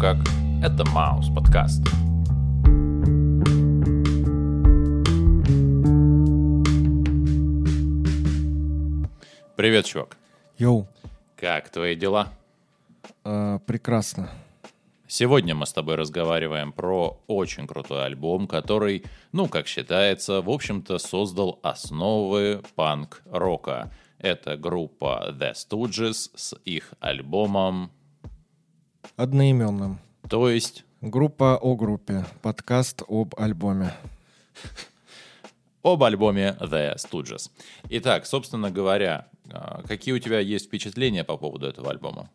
Как? Это Маус подкаст. Привет, чувак. Йоу, Как твои дела? э, прекрасно. Сегодня мы с тобой разговариваем про очень крутой альбом, который, ну, как считается, в общем-то создал основы панк-рока. Это группа The Stooges с их альбомом, Одноименным. то есть Группа о группе. Подкаст об альбоме. об альбоме The Stooges. Итак, собственно говоря, а, какие у тебя есть впечатления по поводу этого альбома?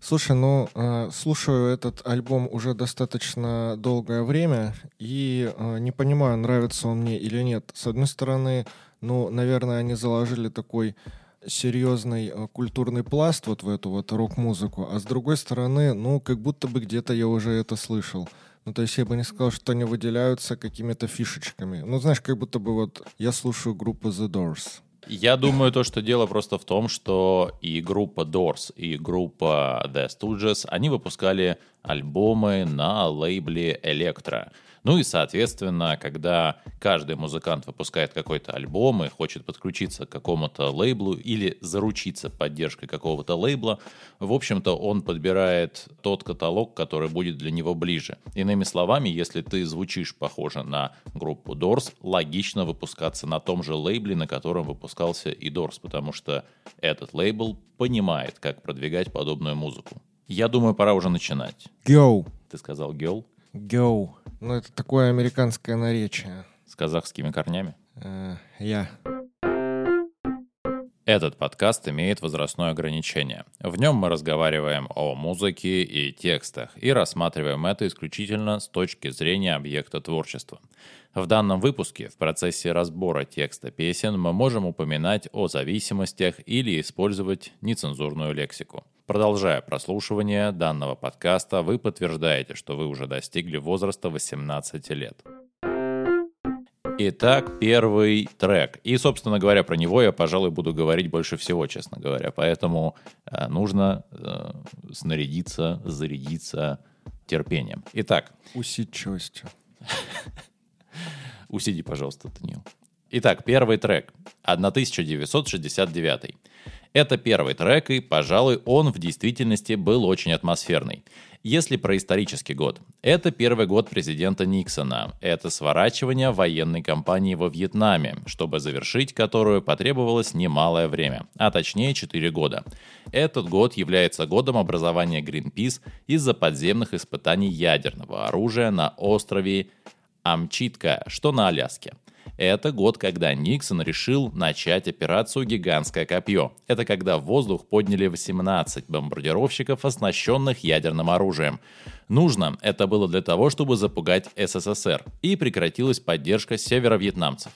Слушай, ну, э, слушаю этот альбом уже достаточно долгое время и э, не понимаю, нравится он мне или нет. С одной стороны, ну, наверное, они заложили такой серьезный э, культурный пласт вот в эту вот рок-музыку, а с другой стороны, ну, как будто бы где-то я уже это слышал. Ну, то есть я бы не сказал, что они выделяются какими-то фишечками. Ну, знаешь, как будто бы вот я слушаю группу The Doors. Я думаю, то, что дело просто в том, что и группа Doors, и группа The Stooges, они выпускали альбомы на лейбле Electra. Ну и, соответственно, когда каждый музыкант выпускает какой-то альбом и хочет подключиться к какому-то лейблу или заручиться поддержкой какого-то лейбла, в общем-то, он подбирает тот каталог, который будет для него ближе. Иными словами, если ты звучишь похоже на группу Doors, логично выпускаться на том же лейбле, на котором выпускался и Doors, потому что этот лейбл понимает, как продвигать подобную музыку. Я думаю, пора уже начинать. Go! Ты сказал гел Go. Ну, это такое американское наречие. с казахскими корнями? Э, я. Этот подкаст имеет возрастное ограничение. В нем мы разговариваем о музыке и текстах и рассматриваем это исключительно с точки зрения объекта творчества. В данном выпуске в процессе разбора текста песен мы можем упоминать о зависимостях или использовать нецензурную лексику. Продолжая прослушивание данного подкаста, вы подтверждаете, что вы уже достигли возраста 18 лет. Итак, первый трек. И, собственно говоря, про него я, пожалуй, буду говорить больше всего, честно говоря. Поэтому э, нужно э, снарядиться, зарядиться терпением. Итак, Усидчивостью. усиди, пожалуйста, Данил. Итак, первый трек. 1969. Это первый трек, и, пожалуй, он в действительности был очень атмосферный. Если про исторический год, это первый год президента Никсона. Это сворачивание военной кампании во Вьетнаме, чтобы завершить которую потребовалось немалое время, а точнее 4 года. Этот год является годом образования Greenpeace из-за подземных испытаний ядерного оружия на острове Амчитка, что на Аляске. Это год, когда Никсон решил начать операцию «Гигантское копье». Это когда в воздух подняли 18 бомбардировщиков, оснащенных ядерным оружием. Нужно это было для того, чтобы запугать СССР, и прекратилась поддержка северо-вьетнамцев.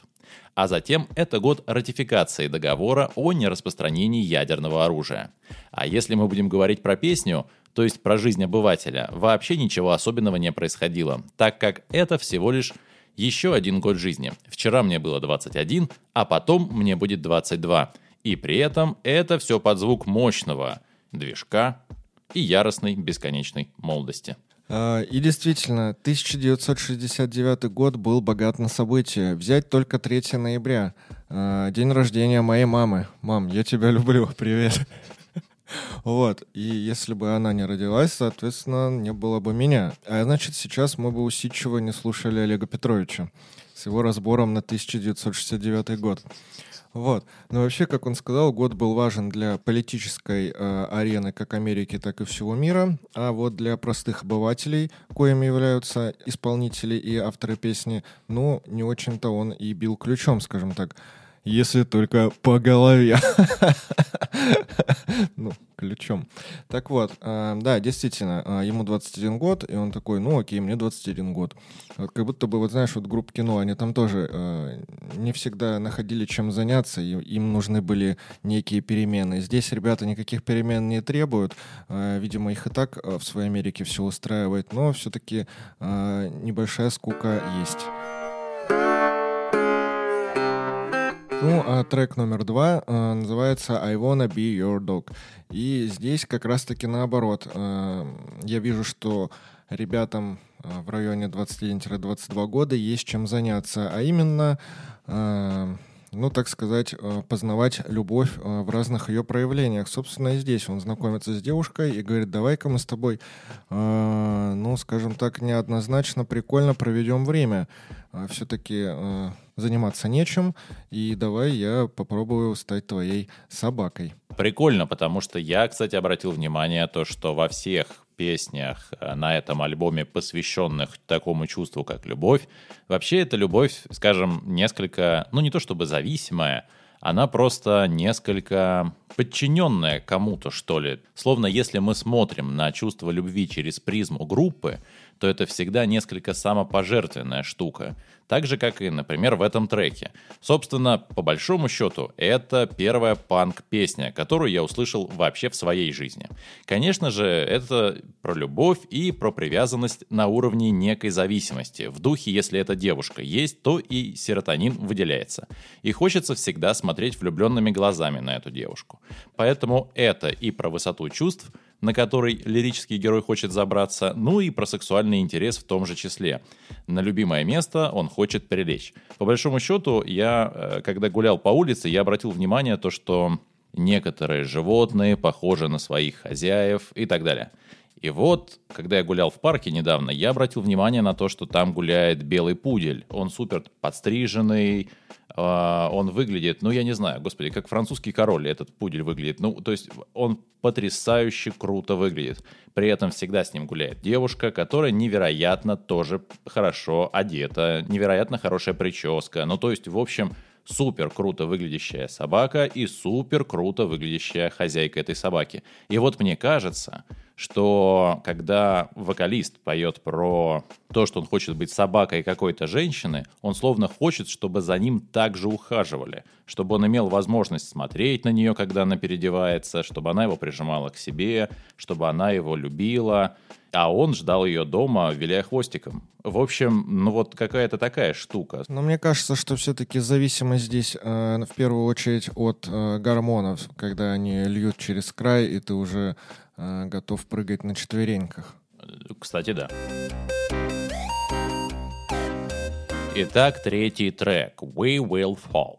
А затем это год ратификации договора о нераспространении ядерного оружия. А если мы будем говорить про песню, то есть про жизнь обывателя, вообще ничего особенного не происходило, так как это всего лишь еще один год жизни. Вчера мне было 21, а потом мне будет 22. И при этом это все под звук мощного движка и яростной бесконечной молодости. А, И действительно, 1969 год был богат на события. Взять только 3 ноября, а, день рождения моей мамы. Мам, я тебя люблю, привет. Вот, и если бы она не родилась, соответственно, не было бы меня. А значит, сейчас мы бы усидчиво не слушали Олега Петровича с его разбором на 1969 год. Вот. Но вообще, как он сказал, год был важен для политической э, арены как Америки, так и всего мира. А вот для простых обывателей, коими являются исполнители и авторы песни, ну, не очень-то он и бил ключом, скажем так. Если только по голове. Ну, ключом. Так вот, э, да, действительно, э, ему 21 год, и он такой, ну окей, мне 21 год. Как будто бы, вот знаешь, вот группа кино, они там тоже э, не всегда находили чем заняться, и им нужны были некие перемены. Здесь ребята никаких перемен не требуют, видимо, их и так в своей Америке все устраивает, но все-таки небольшая скука есть. Ну, а трек номер два э, называется «I wanna be your dog». И здесь как раз-таки наоборот. Э, я вижу, что ребятам э, в районе 21-22 года есть чем заняться, а именно э, ну, так сказать, э, познавать любовь э, в разных ее проявлениях. Собственно, и здесь он знакомится с девушкой и говорит, давай-ка мы с тобой, э, ну, скажем так, неоднозначно прикольно проведем время. Все-таки заниматься нечем, и давай я попробую стать твоей собакой. Прикольно, потому что я, кстати, обратил внимание то, что во всех песнях э, на этом альбоме, посвященных такому чувству, как любовь, вообще эта любовь, скажем, несколько, ну не то чтобы зависимая, она просто несколько подчиненная кому-то, что ли. Словно если мы смотрим на чувство любви через призму группы, то это всегда несколько самопожертвенная штука. Так же, как и, например, в этом треке. Собственно, по большому счету, это первая панк-песня, которую я услышал вообще в своей жизни. Конечно же, это про любовь и про привязанность на уровне некой зависимости. В духе, если эта девушка есть, то и серотонин выделяется. И хочется всегда смотреть влюбленными глазами на эту девушку. Поэтому это и про высоту чувств – на который лирический герой хочет забраться, ну и про сексуальный интерес в том же числе. На любимое место он хочет прилечь. По большому счету, я, э, когда гулял по улице, я обратил внимание то, что некоторые животные похожи на своих хозяев и так далее. И вот, когда я гулял в парке недавно, я обратил внимание на то, что там гуляет белый пудель. Он супер подстриженный, он выглядит, ну, я не знаю, господи, как французский король этот пудель выглядит. Ну, то есть он потрясающе круто выглядит. При этом всегда с ним гуляет девушка, которая невероятно тоже хорошо одета, невероятно хорошая прическа. Ну, то есть, в общем, супер круто выглядящая собака и супер круто выглядящая хозяйка этой собаки. И вот мне кажется, что когда вокалист поет про то, что он хочет быть собакой какой-то женщины, он словно хочет, чтобы за ним также ухаживали, чтобы он имел возможность смотреть на нее, когда она переодевается, чтобы она его прижимала к себе, чтобы она его любила, а он ждал ее дома, виляя хвостиком. В общем, ну вот какая-то такая штука. Но мне кажется, что все-таки зависимость здесь э, в первую очередь от э, гормонов, когда они льют через край, и ты уже готов прыгать на четвереньках. Кстати, да. Итак, третий трек «We Will Fall».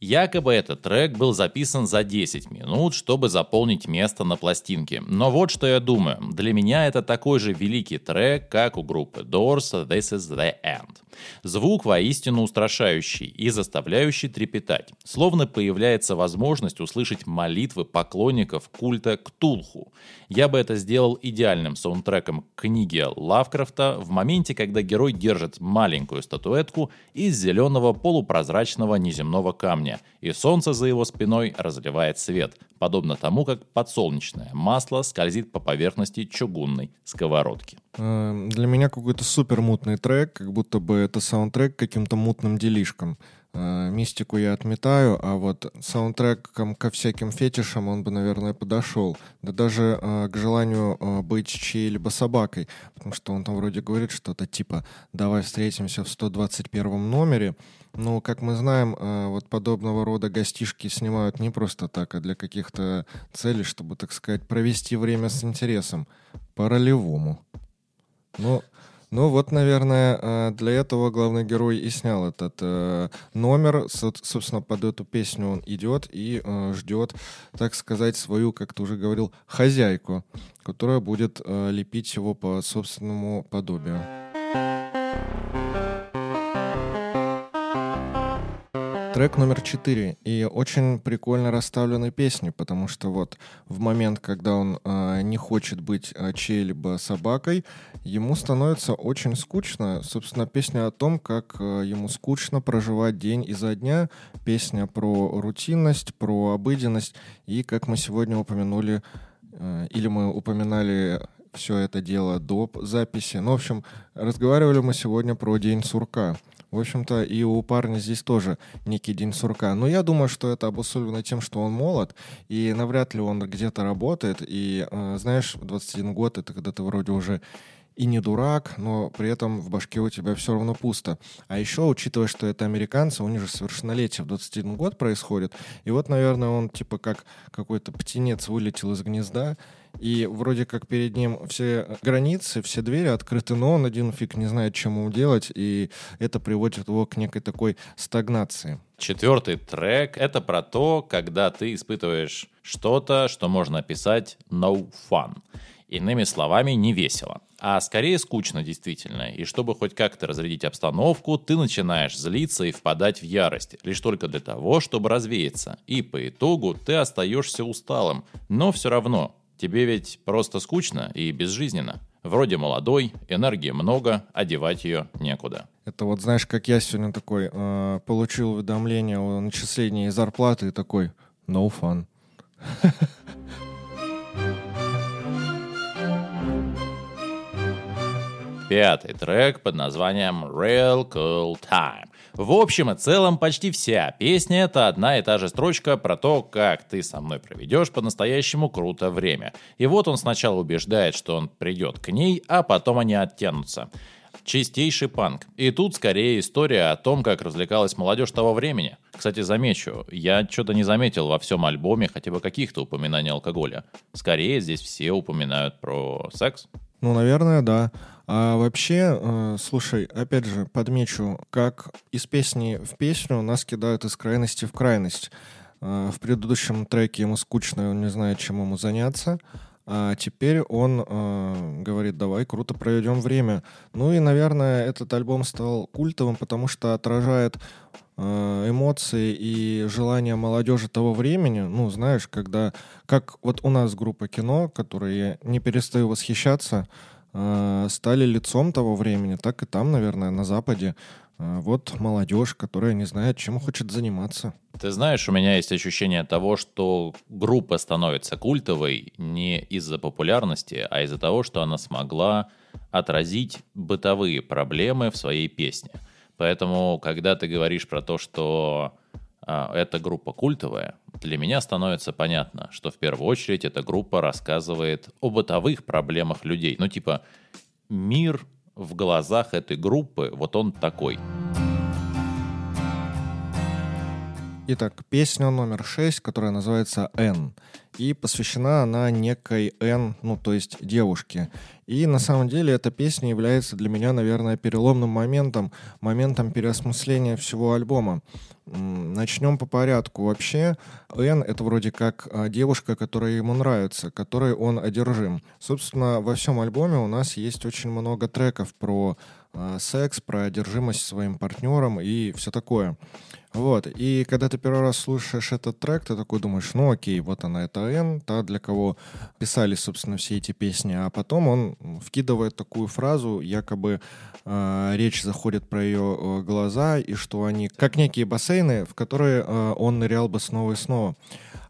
Якобы этот трек был записан за 10 минут, чтобы заполнить место на пластинке. Но вот что я думаю. Для меня это такой же великий трек, как у группы Doors «This is the End». Звук воистину устрашающий и заставляющий трепетать. Словно появляется возможность услышать молитвы поклонников культа Ктулху. Я бы это сделал идеальным саундтреком к книге Лавкрафта в моменте, когда герой держит маленькую статуэтку из зеленого полупрозрачного неземного камня, и солнце за его спиной разливает свет, подобно тому, как подсолнечное масло скользит по поверхности чугунной сковородки. Эм, для меня какой-то супер мутный трек, как будто бы это саундтрек каким-то мутным делишком. Э, мистику я отметаю, а вот саундтреком ко всяким фетишам он бы, наверное, подошел. Да даже э, к желанию э, быть чьей-либо собакой, потому что он там вроде говорит что-то типа «давай встретимся в 121 номере». Ну, как мы знаем, э, вот подобного рода гостишки снимают не просто так, а для каких-то целей, чтобы, так сказать, провести время с интересом, по-ролевому. Ну, ну вот, наверное, э, для этого главный герой и снял этот э, номер. Собственно, под эту песню он идет и э, ждет, так сказать, свою, как ты уже говорил, хозяйку, которая будет лепить его по собственному подобию. Трек номер четыре. И очень прикольно расставлены песни, потому что вот в момент, когда он э, не хочет быть э, чьей-либо собакой, ему становится очень скучно. Собственно, песня о том, как э, ему скучно проживать день изо дня. Песня про рутинность, про обыденность. И, как мы сегодня упомянули, э, или мы упоминали все это дело до записи. Ну, в общем, разговаривали мы сегодня про День сурка. В общем-то, и у парня здесь тоже некий день сурка. Но я думаю, что это обусловлено тем, что он молод, и навряд ли он где-то работает. И, э, знаешь, 21 год — это когда ты вроде уже и не дурак, но при этом в башке у тебя все равно пусто. А еще, учитывая, что это американцы, у них же совершеннолетие в 21 год происходит, и вот, наверное, он типа как какой-то птенец вылетел из гнезда, и вроде как перед ним все границы, все двери открыты, но он один фиг не знает, чем ему делать, и это приводит его к некой такой стагнации. Четвертый трек — это про то, когда ты испытываешь что-то, что можно описать no fun. Иными словами, не весело а скорее скучно действительно. И чтобы хоть как-то разрядить обстановку, ты начинаешь злиться и впадать в ярость, лишь только для того, чтобы развеяться. И по итогу ты остаешься усталым, но все равно тебе ведь просто скучно и безжизненно. Вроде молодой, энергии много, одевать ее некуда. Это вот знаешь, как я сегодня такой э, получил уведомление о начислении зарплаты и такой no fun. Пятый трек под названием Real Cool Time. В общем и целом, почти вся песня — это одна и та же строчка про то, как ты со мной проведешь по-настоящему круто время. И вот он сначала убеждает, что он придет к ней, а потом они оттянутся. Чистейший панк. И тут скорее история о том, как развлекалась молодежь того времени. Кстати, замечу, я что-то не заметил во всем альбоме хотя бы каких-то упоминаний алкоголя. Скорее здесь все упоминают про секс. Ну, наверное, да. А вообще, э, слушай, опять же, подмечу, как из песни в песню нас кидают из крайности в крайность. Э, в предыдущем треке ему скучно, он не знает, чем ему заняться. А теперь он э, говорит, давай круто проведем время. Ну и, наверное, этот альбом стал культовым, потому что отражает эмоции и желания молодежи того времени. Ну, знаешь, когда, как вот у нас группа кино, которой я не перестаю восхищаться, э, стали лицом того времени, так и там, наверное, на Западе. Э, вот молодежь, которая не знает, чем хочет заниматься. Ты знаешь, у меня есть ощущение того, что группа становится культовой не из-за популярности, а из-за того, что она смогла отразить бытовые проблемы в своей песне. Поэтому, когда ты говоришь про то, что а, эта группа культовая, для меня становится понятно, что в первую очередь эта группа рассказывает о бытовых проблемах людей. Ну, типа, мир в глазах этой группы, вот он такой. Итак, песня номер шесть, которая называется «Н». И посвящена она некой Н, ну, то есть девушке. И на самом деле эта песня является для меня, наверное, переломным моментом, моментом переосмысления всего альбома. Начнем по порядку. Вообще, Н — это вроде как а, девушка, которая ему нравится, которой он одержим. Собственно, во всем альбоме у нас есть очень много треков про секс, про одержимость своим партнером и все такое. Вот. И когда ты первый раз слушаешь этот трек, ты такой думаешь, ну окей, вот она, это Н, та, для кого писали, собственно, все эти песни. А потом он вкидывает такую фразу, якобы э, речь заходит про ее э, глаза, и что они как некие бассейны, в которые э, он нырял бы снова и снова.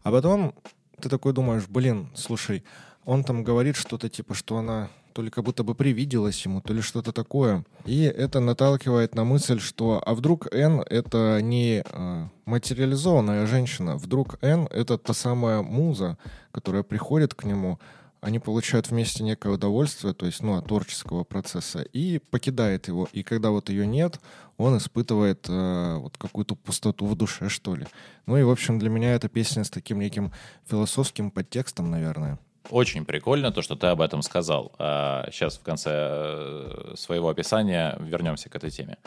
А потом ты такой думаешь, блин, слушай, он там говорит что-то типа, что она то ли как будто бы привиделось ему, то ли что-то такое. И это наталкивает на мысль, что а вдруг Н это не э, материализованная женщина, вдруг Н это та самая муза, которая приходит к нему, они получают вместе некое удовольствие, то есть, ну, от творческого процесса, и покидает его. И когда вот ее нет, он испытывает э, вот какую-то пустоту в душе, что ли. Ну и, в общем, для меня эта песня с таким неким философским подтекстом, наверное. Очень прикольно то, что ты об этом сказал. Сейчас а, в конце э, своего описания вернемся к этой теме.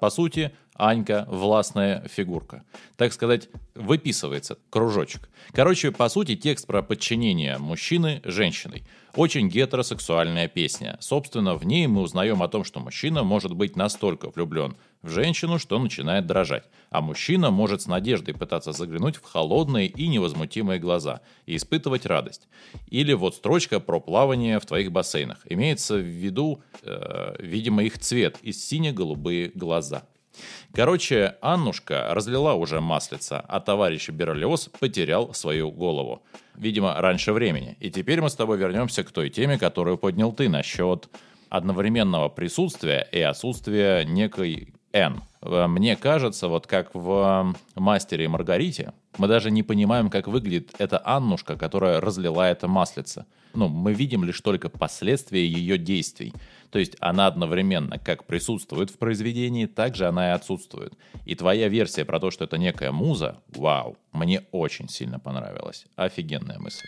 По сути, Анька – властная фигурка. Так сказать, выписывается кружочек. Короче, по сути, текст про подчинение мужчины женщиной. Очень гетеросексуальная песня. Собственно, в ней мы узнаем о том, что мужчина может быть настолько влюблен в женщину, что начинает дрожать. А мужчина может с надеждой пытаться заглянуть в холодные и невозмутимые глаза и испытывать радость. Или вот строчка про плавание в твоих бассейнах. Имеется в виду, э, видимо, их цвет и сине-голубые глаза. Короче, Аннушка разлила уже маслица, а товарищ Берлиоз потерял свою голову. Видимо, раньше времени. И теперь мы с тобой вернемся к той теме, которую поднял ты насчет одновременного присутствия и отсутствия некой Н. Мне кажется, вот как в «Мастере и Маргарите», мы даже не понимаем, как выглядит эта Аннушка, которая разлила это маслице. Ну, мы видим лишь только последствия ее действий. То есть она одновременно как присутствует в произведении, так же она и отсутствует. И твоя версия про то, что это некая муза, вау, мне очень сильно понравилась. Офигенная мысль.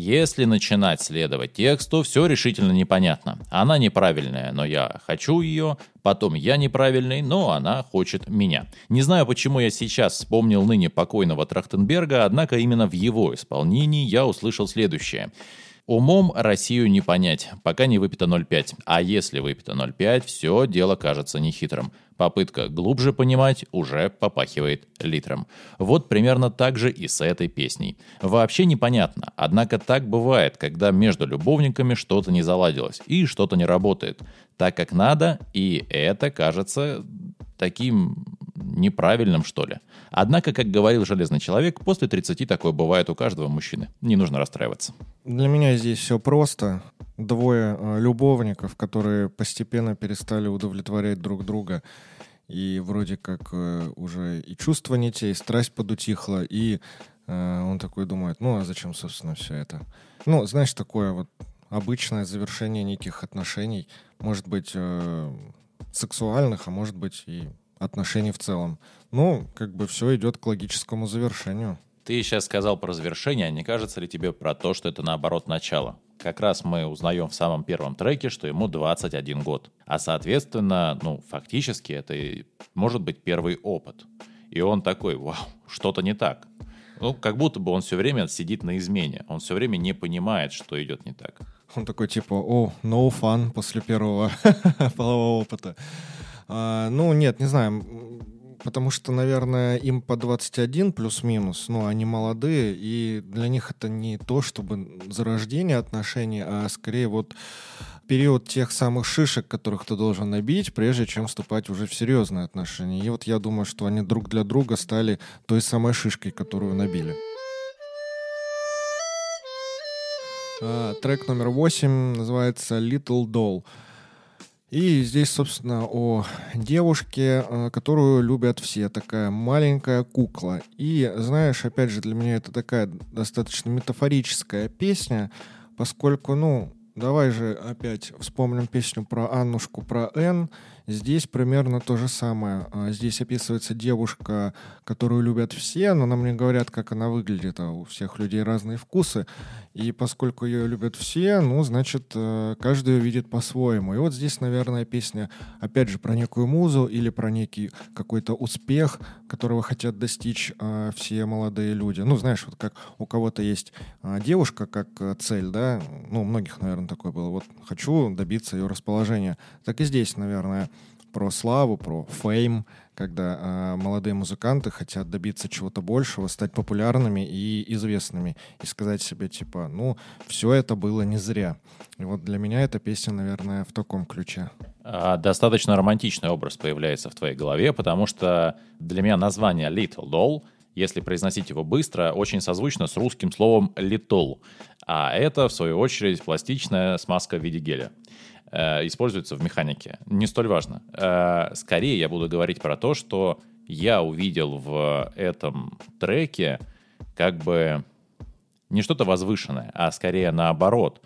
Если начинать следовать тексту, все решительно непонятно. Она неправильная, но я хочу ее, потом я неправильный, но она хочет меня. Не знаю, почему я сейчас вспомнил ныне покойного Трахтенберга, однако именно в его исполнении я услышал следующее. Умом Россию не понять, пока не выпито 0,5. А если выпито 0,5, все дело кажется нехитрым. Попытка глубже понимать уже попахивает литром. Вот примерно так же и с этой песней. Вообще непонятно, однако так бывает, когда между любовниками что-то не заладилось и что-то не работает. Так как надо, и это кажется таким неправильным, что ли. Однако, как говорил Железный Человек, после 30 такое бывает у каждого мужчины. Не нужно расстраиваться. Для меня здесь все просто. Двое э, любовников, которые постепенно перестали удовлетворять друг друга. И вроде как э, уже и чувства не те, и страсть подутихла, и э, он такой думает, ну а зачем, собственно, все это? Ну, знаешь, такое вот обычное завершение неких отношений, может быть, сексуальных, а может быть и отношений в целом. Ну, как бы все идет к логическому завершению. Ты сейчас сказал про завершение, а не кажется ли тебе про то, что это наоборот начало? Как раз мы узнаем в самом первом треке, что ему 21 год. А соответственно, ну, фактически это может быть первый опыт. И он такой, вау, что-то не так. Ну, как будто бы он все время сидит на измене. Он все время не понимает, что идет не так. Он такой типа, о, no fun после первого полового опыта. А, ну, нет, не знаю. Потому что, наверное, им по 21 плюс-минус, ну, они молодые, и для них это не то, чтобы зарождение отношений, а скорее вот период тех самых шишек, которых ты должен набить, прежде чем вступать уже в серьезные отношения. И вот я думаю, что они друг для друга стали той самой шишкой, которую набили. А, трек номер восемь называется Little Doll. И здесь, собственно, о девушке, э, которую любят все, такая маленькая кукла. И, знаешь, опять же, для меня это такая достаточно метафорическая песня, поскольку, ну, давай же опять вспомним песню про Аннушку, про Н. Здесь примерно то же самое. А, здесь описывается девушка, которую любят все, но нам не говорят, как она выглядит, а у всех людей разные вкусы. И поскольку ее любят все, ну, значит, э, каждый ее видит по-своему. И вот здесь, наверное, песня, опять же, про некую музу или про некий какой-то успех, которого хотят достичь э, все молодые люди. Ну, знаешь, вот как у кого-то есть э, девушка как э, цель, да, ну, у многих, наверное, такое было. Вот хочу добиться ее расположения. Так и здесь, наверное, про славу, про фейм, когда э, молодые музыканты хотят добиться чего-то большего, стать популярными и известными, и сказать себе, типа, ну, все это было не зря. И вот для меня эта песня, наверное, в таком ключе. А, достаточно романтичный образ появляется в твоей голове, потому что для меня название Little Doll если произносить его быстро, очень созвучно с русским словом «little». А это, в свою очередь, пластичная смазка в виде геля. Э, используется в механике. Не столь важно. Э, скорее я буду говорить про то, что я увидел в этом треке как бы не что-то возвышенное, а скорее наоборот,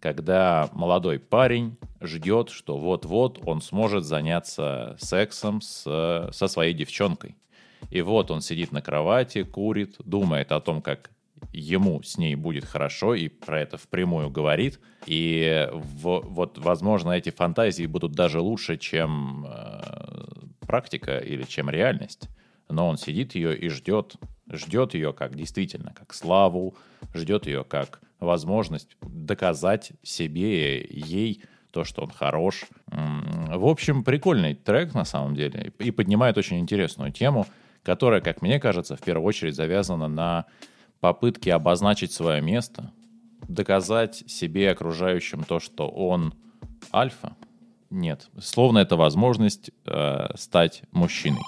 когда молодой парень ждет, что вот-вот он сможет заняться сексом с, со своей девчонкой. И вот он сидит на кровати, курит, думает о том, как ему с ней будет хорошо и про это впрямую говорит. И в, вот, возможно, эти фантазии будут даже лучше, чем э, практика или чем реальность. но он сидит ее и ждет, ждет ее как действительно, как славу, ждет ее как возможность доказать себе, ей то, что он хорош. В общем, прикольный трек на самом деле и поднимает очень интересную тему, которая, как мне кажется, в первую очередь завязана на попытке обозначить свое место, доказать себе и окружающим то, что он альфа. Нет, словно это возможность э, стать мужчиной.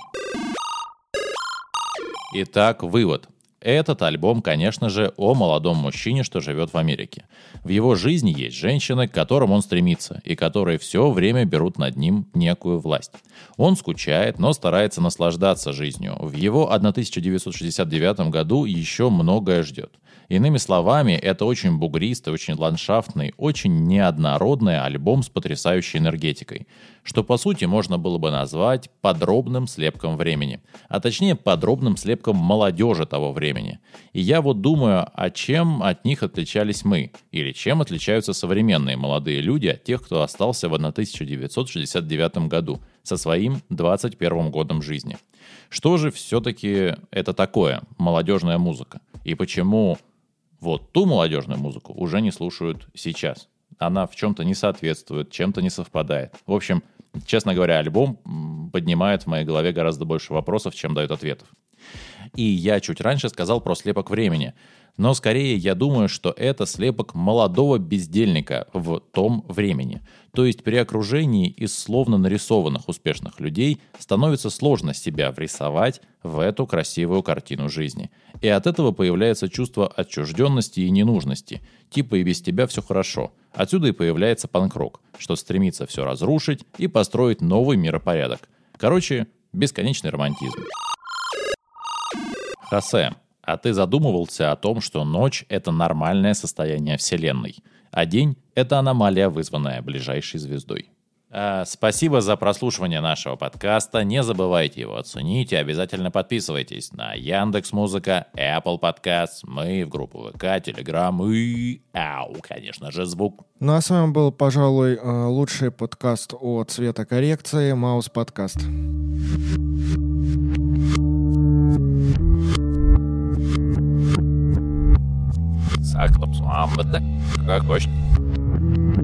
Итак, вывод. Этот альбом, конечно же, о молодом мужчине, что живет в Америке. В его жизни есть женщины, к которым он стремится, и которые все время берут над ним некую власть. Он скучает, но старается наслаждаться жизнью. В его 1969 году еще многое ждет. Иными словами, это очень бугристый, очень ландшафтный, очень неоднородный альбом с потрясающей энергетикой, что по сути можно было бы назвать подробным слепком времени, а точнее подробным слепком молодежи того времени. И я вот думаю, а чем от них отличались мы, или чем отличаются современные молодые люди от тех, кто остался в 1969 году со своим 21 годом жизни. Что же все-таки это такое, молодежная музыка? И почему вот ту молодежную музыку уже не слушают сейчас. Она в чем-то не соответствует, чем-то не совпадает. В общем, честно говоря, альбом поднимает в моей голове гораздо больше вопросов, чем дает ответов. И я чуть раньше сказал про слепок времени. Но скорее я думаю, что это слепок молодого бездельника в том времени. То есть при окружении из словно нарисованных успешных людей становится сложно себя врисовать в эту красивую картину жизни. И от этого появляется чувство отчужденности и ненужности. Типа и без тебя все хорошо. Отсюда и появляется панкрок, что стремится все разрушить и построить новый миропорядок. Короче, бесконечный романтизм. Хосе, а ты задумывался о том, что ночь — это нормальное состояние Вселенной, а день — это аномалия, вызванная ближайшей звездой? А, спасибо за прослушивание нашего подкаста. Не забывайте его оценить и обязательно подписывайтесь на Яндекс Музыка, Apple Podcasts, мы в группу ВК, Telegram и, ау, конечно же, звук. Ну а с вами был, пожалуй, э, лучший подкаст о цветокоррекции Маус Подкаст. als ob so arm, как хочешь. Ne?